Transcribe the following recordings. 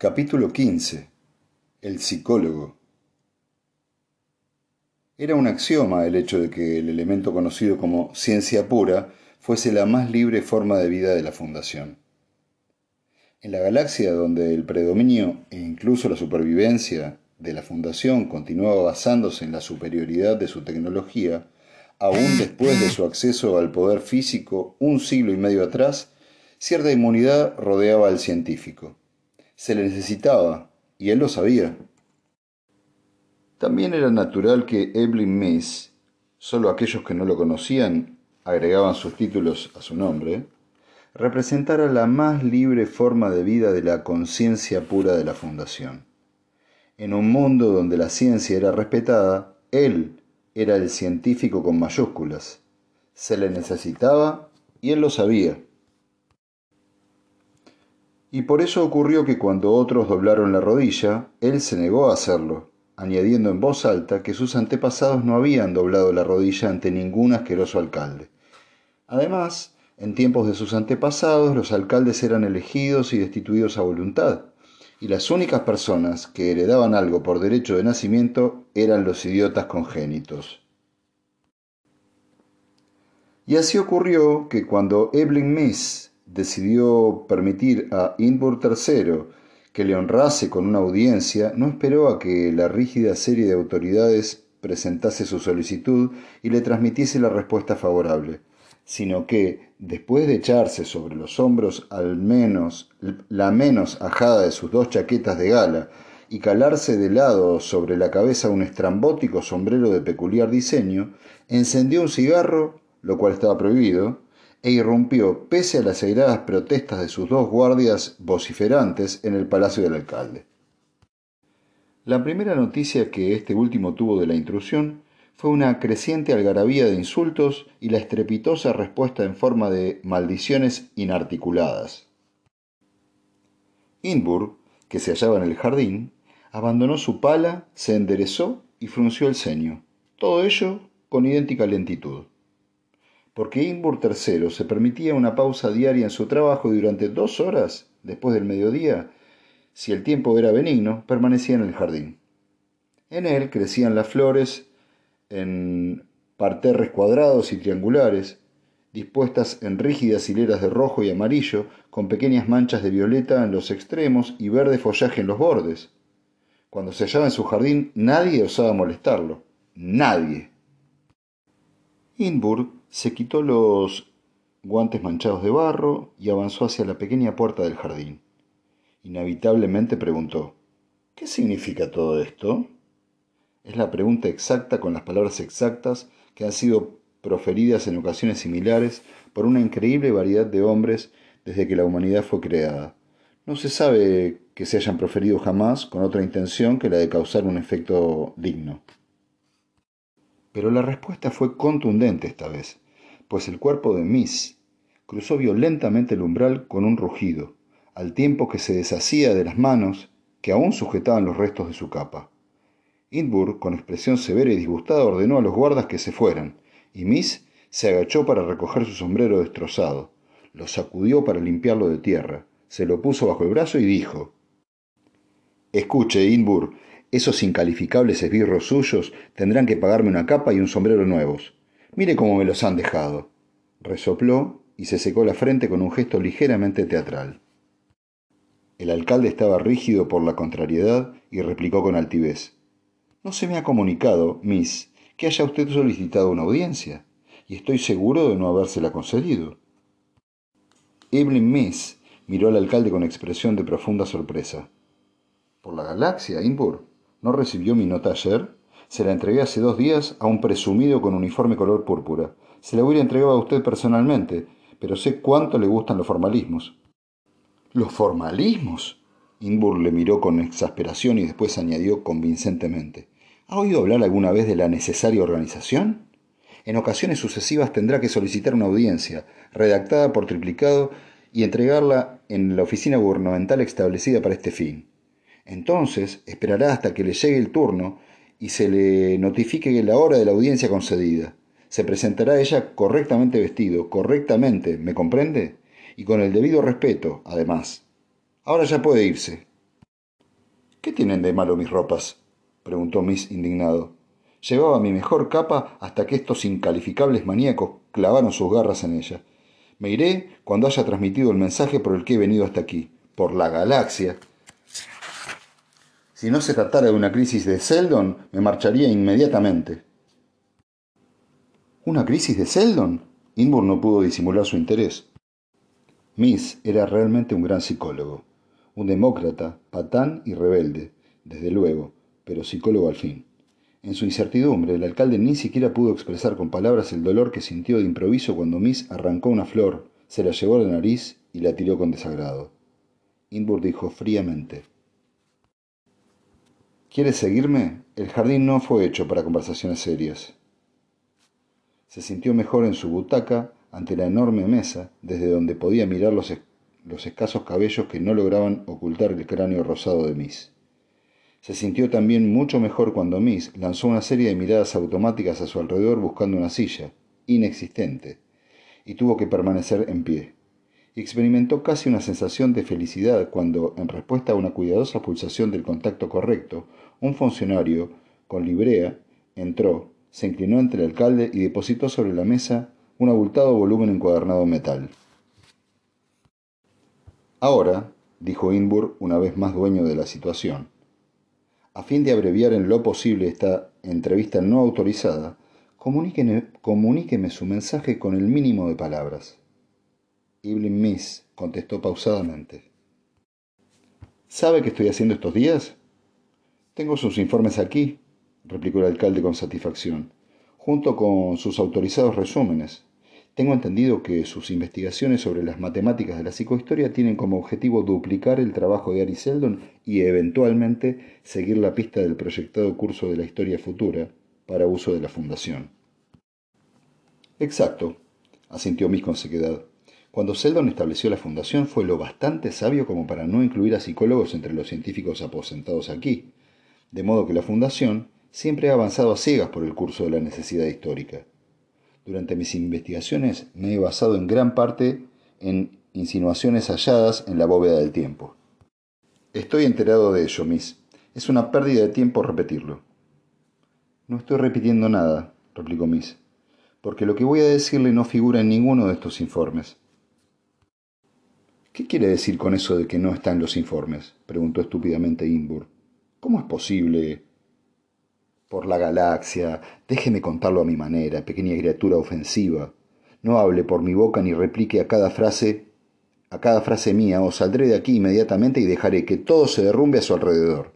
Capítulo 15. El psicólogo. Era un axioma el hecho de que el elemento conocido como ciencia pura fuese la más libre forma de vida de la Fundación. En la galaxia donde el predominio e incluso la supervivencia de la Fundación continuaba basándose en la superioridad de su tecnología, aún después de su acceso al poder físico un siglo y medio atrás, cierta inmunidad rodeaba al científico se le necesitaba, y él lo sabía. También era natural que Evelyn Miss, solo aquellos que no lo conocían agregaban sus títulos a su nombre, representara la más libre forma de vida de la conciencia pura de la Fundación. En un mundo donde la ciencia era respetada, él era el científico con mayúsculas. Se le necesitaba y él lo sabía. Y por eso ocurrió que cuando otros doblaron la rodilla, él se negó a hacerlo, añadiendo en voz alta que sus antepasados no habían doblado la rodilla ante ningún asqueroso alcalde. Además, en tiempos de sus antepasados, los alcaldes eran elegidos y destituidos a voluntad, y las únicas personas que heredaban algo por derecho de nacimiento eran los idiotas congénitos. Y así ocurrió que cuando Evelyn Miss decidió permitir a Inbur III que le honrase con una audiencia, no esperó a que la rígida serie de autoridades presentase su solicitud y le transmitiese la respuesta favorable, sino que, después de echarse sobre los hombros al menos la menos ajada de sus dos chaquetas de gala y calarse de lado sobre la cabeza un estrambótico sombrero de peculiar diseño, encendió un cigarro, lo cual estaba prohibido, e irrumpió, pese a las airadas protestas de sus dos guardias vociferantes, en el palacio del alcalde. La primera noticia que este último tuvo de la intrusión fue una creciente algarabía de insultos y la estrepitosa respuesta en forma de maldiciones inarticuladas. Inburg, que se hallaba en el jardín, abandonó su pala, se enderezó y frunció el ceño, todo ello con idéntica lentitud porque Inbur III se permitía una pausa diaria en su trabajo y durante dos horas, después del mediodía, si el tiempo era benigno, permanecía en el jardín. En él crecían las flores en parterres cuadrados y triangulares, dispuestas en rígidas hileras de rojo y amarillo, con pequeñas manchas de violeta en los extremos y verde follaje en los bordes. Cuando se hallaba en su jardín, nadie osaba molestarlo. Nadie. Inburg se quitó los guantes manchados de barro y avanzó hacia la pequeña puerta del jardín. Inevitablemente preguntó, ¿Qué significa todo esto? Es la pregunta exacta con las palabras exactas que han sido proferidas en ocasiones similares por una increíble variedad de hombres desde que la humanidad fue creada. No se sabe que se hayan proferido jamás con otra intención que la de causar un efecto digno. Pero la respuesta fue contundente esta vez, pues el cuerpo de Miss cruzó violentamente el umbral con un rugido, al tiempo que se deshacía de las manos que aún sujetaban los restos de su capa. Inburg, con expresión severa y disgustada, ordenó a los guardas que se fueran, y Miss se agachó para recoger su sombrero destrozado, lo sacudió para limpiarlo de tierra, se lo puso bajo el brazo y dijo Escuche, Inburg, esos incalificables esbirros suyos tendrán que pagarme una capa y un sombrero nuevos. Mire cómo me los han dejado. Resopló y se secó la frente con un gesto ligeramente teatral. El alcalde estaba rígido por la contrariedad y replicó con altivez. No se me ha comunicado, Miss, que haya usted solicitado una audiencia, y estoy seguro de no habérsela concedido. Evelyn Miss miró al alcalde con expresión de profunda sorpresa. ¿Por la galaxia, Inburg? ¿No recibió mi nota ayer? Se la entregué hace dos días a un presumido con uniforme color púrpura. Se la hubiera entregado a usted personalmente, pero sé cuánto le gustan los formalismos. ¿Los formalismos? Inburg le miró con exasperación y después añadió convincentemente. ¿Ha oído hablar alguna vez de la necesaria organización? En ocasiones sucesivas tendrá que solicitar una audiencia, redactada por triplicado, y entregarla en la oficina gubernamental establecida para este fin. Entonces esperará hasta que le llegue el turno y se le notifique la hora de la audiencia concedida. Se presentará ella correctamente vestido, correctamente, ¿me comprende? Y con el debido respeto, además. Ahora ya puede irse. ¿Qué tienen de malo mis ropas? preguntó Miss indignado. Llevaba mi mejor capa hasta que estos incalificables maníacos clavaron sus garras en ella. Me iré cuando haya transmitido el mensaje por el que he venido hasta aquí, por la galaxia. Si no se tratara de una crisis de Seldon, me marcharía inmediatamente. ¿Una crisis de Seldon? Inbur no pudo disimular su interés. Miss era realmente un gran psicólogo, un demócrata, patán y rebelde, desde luego, pero psicólogo al fin. En su incertidumbre, el alcalde ni siquiera pudo expresar con palabras el dolor que sintió de improviso cuando Miss arrancó una flor, se la llevó a la nariz y la tiró con desagrado. Inbur dijo fríamente: ¿Quieres seguirme? El jardín no fue hecho para conversaciones serias. Se sintió mejor en su butaca ante la enorme mesa, desde donde podía mirar los, los escasos cabellos que no lograban ocultar el cráneo rosado de Miss. Se sintió también mucho mejor cuando Miss lanzó una serie de miradas automáticas a su alrededor buscando una silla, inexistente, y tuvo que permanecer en pie. Experimentó casi una sensación de felicidad cuando, en respuesta a una cuidadosa pulsación del contacto correcto, un funcionario, con librea, entró, se inclinó ante el alcalde y depositó sobre la mesa un abultado volumen encuadernado en metal. Ahora, dijo Inbur, una vez más dueño de la situación, a fin de abreviar en lo posible esta entrevista no autorizada, comuníqueme su mensaje con el mínimo de palabras. Evelyn Miss contestó pausadamente. ¿Sabe qué estoy haciendo estos días? Tengo sus informes aquí, replicó el alcalde con satisfacción, junto con sus autorizados resúmenes. Tengo entendido que sus investigaciones sobre las matemáticas de la psicohistoria tienen como objetivo duplicar el trabajo de Ari Seldon y eventualmente seguir la pista del proyectado curso de la historia futura para uso de la Fundación. Exacto, asintió Miss con sequedad. Cuando Seldon estableció la Fundación fue lo bastante sabio como para no incluir a psicólogos entre los científicos aposentados aquí, de modo que la Fundación siempre ha avanzado a ciegas por el curso de la necesidad histórica. Durante mis investigaciones me he basado en gran parte en insinuaciones halladas en la bóveda del tiempo. Estoy enterado de ello, Miss. Es una pérdida de tiempo repetirlo. No estoy repitiendo nada, replicó Miss, porque lo que voy a decirle no figura en ninguno de estos informes. ¿Qué quiere decir con eso de que no está en los informes? preguntó estúpidamente Inbur. ¿Cómo es posible? por la galaxia, déjeme contarlo a mi manera, pequeña criatura ofensiva. No hable por mi boca ni replique a cada frase, a cada frase mía, o saldré de aquí inmediatamente y dejaré que todo se derrumbe a su alrededor.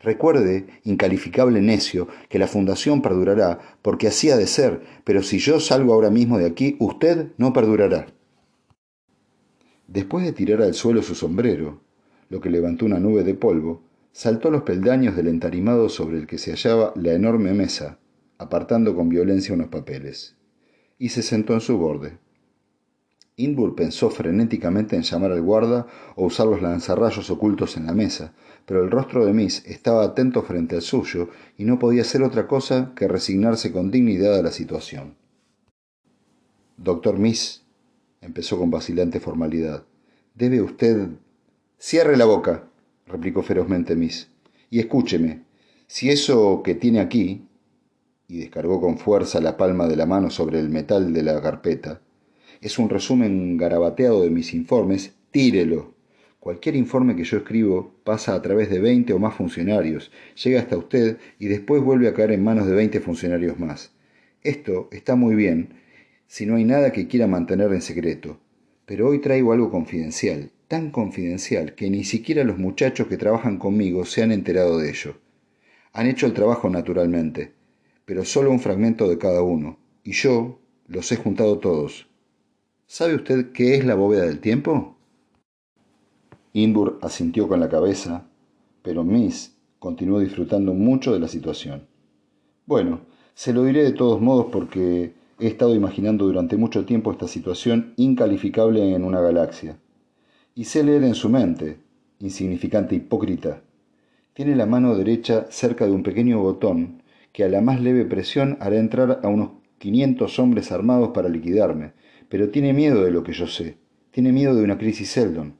Recuerde, incalificable necio, que la fundación perdurará, porque así ha de ser, pero si yo salgo ahora mismo de aquí, usted no perdurará. Después de tirar al suelo su sombrero, lo que levantó una nube de polvo, saltó los peldaños del entarimado sobre el que se hallaba la enorme mesa, apartando con violencia unos papeles, y se sentó en su borde. Inbur pensó frenéticamente en llamar al guarda o usar los lanzarrayos ocultos en la mesa, pero el rostro de Miss estaba atento frente al suyo y no podía hacer otra cosa que resignarse con dignidad a la situación. Doctor Miss, empezó con vacilante formalidad, debe usted. Cierre la boca, replicó ferozmente Miss. Y escúcheme, si eso que tiene aquí, y descargó con fuerza la palma de la mano sobre el metal de la carpeta, es un resumen garabateado de mis informes, tírelo. Cualquier informe que yo escribo pasa a través de veinte o más funcionarios, llega hasta usted y después vuelve a caer en manos de veinte funcionarios más. Esto está muy bien si no hay nada que quiera mantener en secreto, pero hoy traigo algo confidencial tan confidencial que ni siquiera los muchachos que trabajan conmigo se han enterado de ello. Han hecho el trabajo naturalmente, pero solo un fragmento de cada uno, y yo los he juntado todos. ¿Sabe usted qué es la bóveda del tiempo? Inbur asintió con la cabeza, pero Miss continuó disfrutando mucho de la situación. Bueno, se lo diré de todos modos porque he estado imaginando durante mucho tiempo esta situación incalificable en una galaxia y sé leer en su mente, insignificante hipócrita. Tiene la mano derecha cerca de un pequeño botón que a la más leve presión hará entrar a unos 500 hombres armados para liquidarme, pero tiene miedo de lo que yo sé, tiene miedo de una crisis Seldon.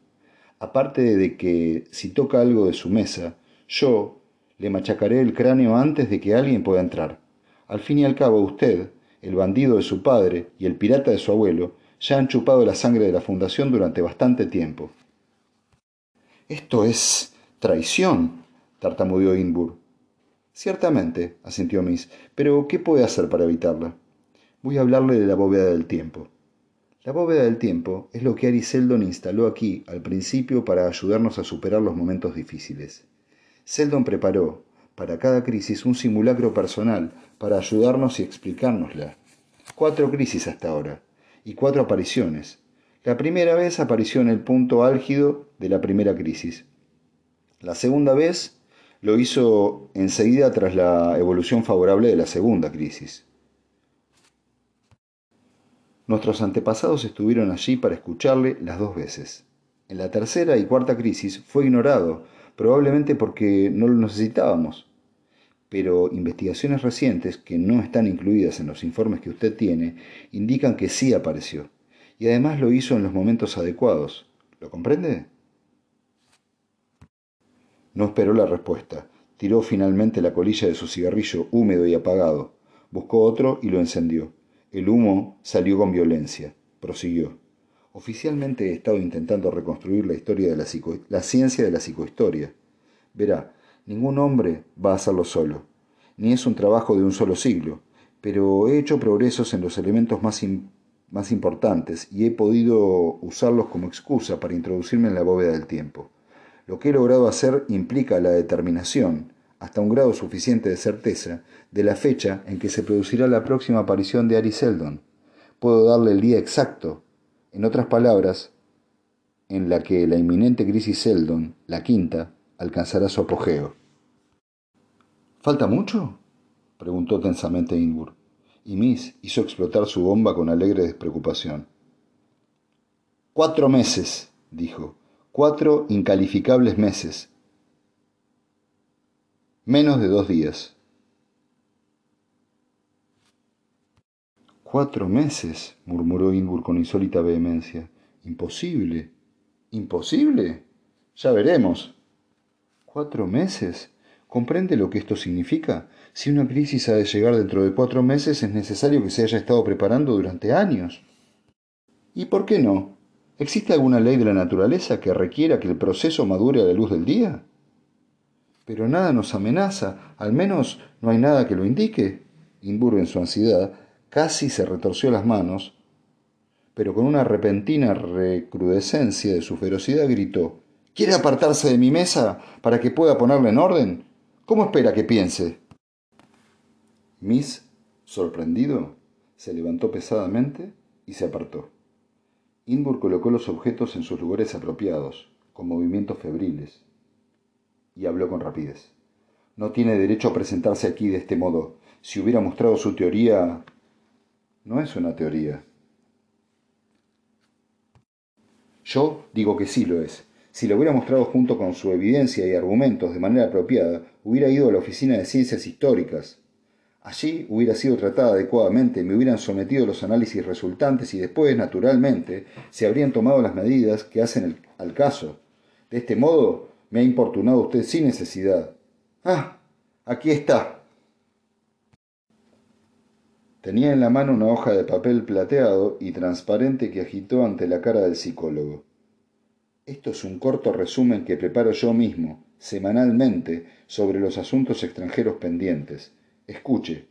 Aparte de que si toca algo de su mesa, Yo le machacaré el cráneo antes de que alguien pueda entrar. Al fin y al cabo, usted, el bandido de su padre y el pirata de su abuelo, ya han chupado la sangre de la fundación durante bastante tiempo. Esto es traición, tartamudeó Inbur. Ciertamente, asintió Miss, pero ¿qué puede hacer para evitarla? Voy a hablarle de la bóveda del tiempo. La bóveda del tiempo es lo que Ari Seldon instaló aquí al principio para ayudarnos a superar los momentos difíciles. Seldon preparó, para cada crisis, un simulacro personal para ayudarnos y explicárnosla. Cuatro crisis hasta ahora, y cuatro apariciones. La primera vez apareció en el punto álgido de la primera crisis. La segunda vez lo hizo enseguida tras la evolución favorable de la segunda crisis. Nuestros antepasados estuvieron allí para escucharle las dos veces. En la tercera y cuarta crisis fue ignorado, probablemente porque no lo necesitábamos. Pero investigaciones recientes, que no están incluidas en los informes que usted tiene, indican que sí apareció. Y además lo hizo en los momentos adecuados. ¿Lo comprende? No esperó la respuesta. Tiró finalmente la colilla de su cigarrillo húmedo y apagado. Buscó otro y lo encendió. El humo salió con violencia. Prosiguió. Oficialmente he estado intentando reconstruir la historia de la, la ciencia de la psicohistoria. Verá, ningún hombre va a hacerlo solo, ni es un trabajo de un solo siglo, pero he hecho progresos en los elementos más, más importantes y he podido usarlos como excusa para introducirme en la bóveda del tiempo. Lo que he logrado hacer implica la determinación, hasta un grado suficiente de certeza, de la fecha en que se producirá la próxima aparición de Ari Seldon. Puedo darle el día exacto, en otras palabras, en la que la inminente crisis Seldon, la quinta, alcanzará su apogeo. ¿Falta mucho? preguntó tensamente Inbur, y Miss hizo explotar su bomba con alegre despreocupación. Cuatro meses, dijo, Cuatro incalificables meses. Menos de dos días. Cuatro meses, murmuró Inbur con insólita vehemencia. Imposible. ¿Imposible? Ya veremos. ¿Cuatro meses? ¿Comprende lo que esto significa? Si una crisis ha de llegar dentro de cuatro meses, es necesario que se haya estado preparando durante años. ¿Y por qué no? ¿Existe alguna ley de la naturaleza que requiera que el proceso madure a la luz del día? Pero nada nos amenaza, al menos no hay nada que lo indique. Imburgo en su ansiedad casi se retorció las manos, pero con una repentina recrudescencia de su ferocidad gritó ¿Quiere apartarse de mi mesa para que pueda ponerla en orden? ¿Cómo espera que piense? Miss, sorprendido, se levantó pesadamente y se apartó. Inbur colocó los objetos en sus lugares apropiados, con movimientos febriles, y habló con rapidez. No tiene derecho a presentarse aquí de este modo. Si hubiera mostrado su teoría... No es una teoría. Yo digo que sí lo es. Si lo hubiera mostrado junto con su evidencia y argumentos de manera apropiada, hubiera ido a la Oficina de Ciencias Históricas, Allí hubiera sido tratada adecuadamente, me hubieran sometido los análisis resultantes y después, naturalmente, se habrían tomado las medidas que hacen al caso. De este modo, me ha importunado usted sin necesidad. Ah, aquí está. Tenía en la mano una hoja de papel plateado y transparente que agitó ante la cara del psicólogo. Esto es un corto resumen que preparo yo mismo, semanalmente, sobre los asuntos extranjeros pendientes. Escuche.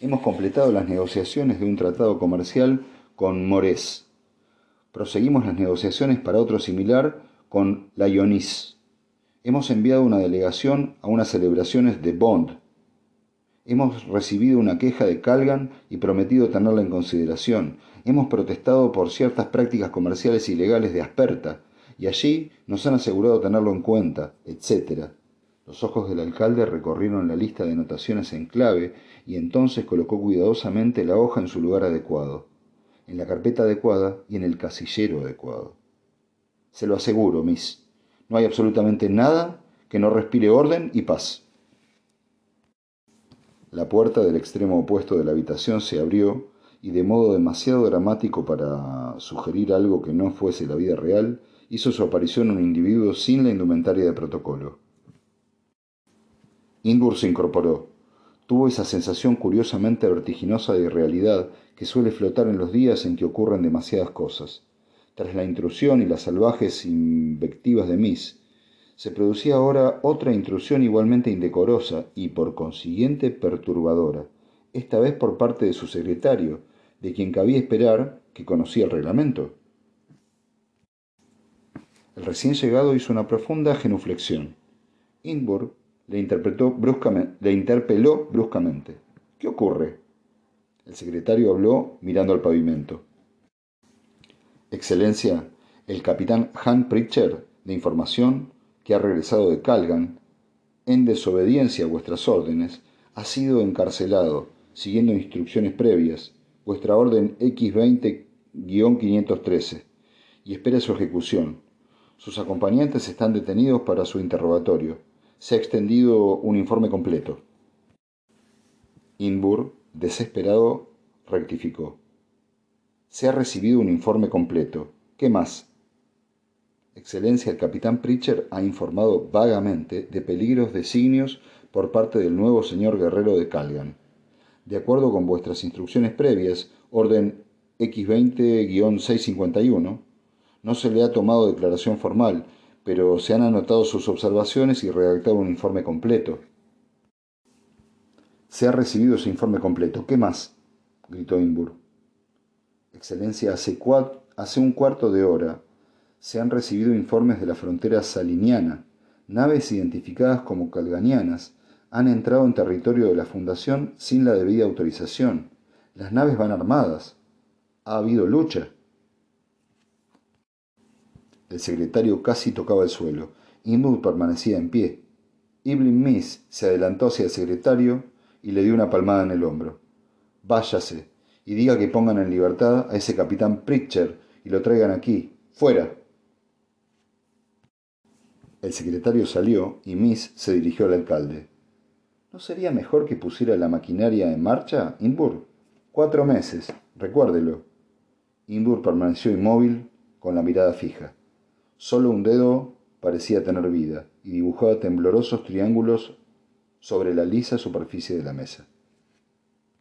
Hemos completado las negociaciones de un tratado comercial con Morés. Proseguimos las negociaciones para otro similar con la Ionis. Hemos enviado una delegación a unas celebraciones de Bond. Hemos recibido una queja de Calgan y prometido tenerla en consideración. Hemos protestado por ciertas prácticas comerciales ilegales de Asperta y allí nos han asegurado tenerlo en cuenta, etc. Los ojos del alcalde recorrieron la lista de anotaciones en clave y entonces colocó cuidadosamente la hoja en su lugar adecuado, en la carpeta adecuada y en el casillero adecuado. Se lo aseguro, Miss, no hay absolutamente nada que no respire orden y paz. La puerta del extremo opuesto de la habitación se abrió y de modo demasiado dramático para sugerir algo que no fuese la vida real, hizo su aparición un individuo sin la indumentaria de protocolo. Indur se incorporó. Tuvo esa sensación curiosamente vertiginosa de irrealidad que suele flotar en los días en que ocurren demasiadas cosas. Tras la intrusión y las salvajes invectivas de Miss, se producía ahora otra intrusión igualmente indecorosa y por consiguiente perturbadora, esta vez por parte de su secretario, de quien cabía esperar que conocía el reglamento. El recién llegado hizo una profunda genuflexión. Inburg le, interpretó bruscamente, le interpeló bruscamente. ¿Qué ocurre? El secretario habló mirando al pavimento. Excelencia, el capitán Han Pritcher, de información, que ha regresado de Calgan, en desobediencia a vuestras órdenes, ha sido encarcelado, siguiendo instrucciones previas, vuestra orden X20-513, y espera su ejecución. Sus acompañantes están detenidos para su interrogatorio. Se ha extendido un informe completo. Inbur, desesperado, rectificó. Se ha recibido un informe completo. ¿Qué más? Excelencia, el capitán Pritcher ha informado vagamente de peligros designios por parte del nuevo señor guerrero de Calgan. De acuerdo con vuestras instrucciones previas, orden X20-651, no se le ha tomado declaración formal, pero se han anotado sus observaciones y redactado un informe completo. Se ha recibido ese informe completo. ¿Qué más? gritó Inbur. Excelencia, hace, hace un cuarto de hora se han recibido informes de la frontera saliniana. Naves identificadas como calganianas han entrado en territorio de la Fundación sin la debida autorización. Las naves van armadas. Ha habido lucha. El secretario casi tocaba el suelo. Inwood permanecía en pie. Evelyn Miss se adelantó hacia el secretario y le dio una palmada en el hombro. Váyase y diga que pongan en libertad a ese capitán Pritcher y lo traigan aquí. ¡Fuera! El secretario salió y Miss se dirigió al alcalde. ¿No sería mejor que pusiera la maquinaria en marcha, Inbur? Cuatro meses, recuérdelo. Inbur permaneció inmóvil, con la mirada fija. Solo un dedo parecía tener vida y dibujaba temblorosos triángulos sobre la lisa superficie de la mesa.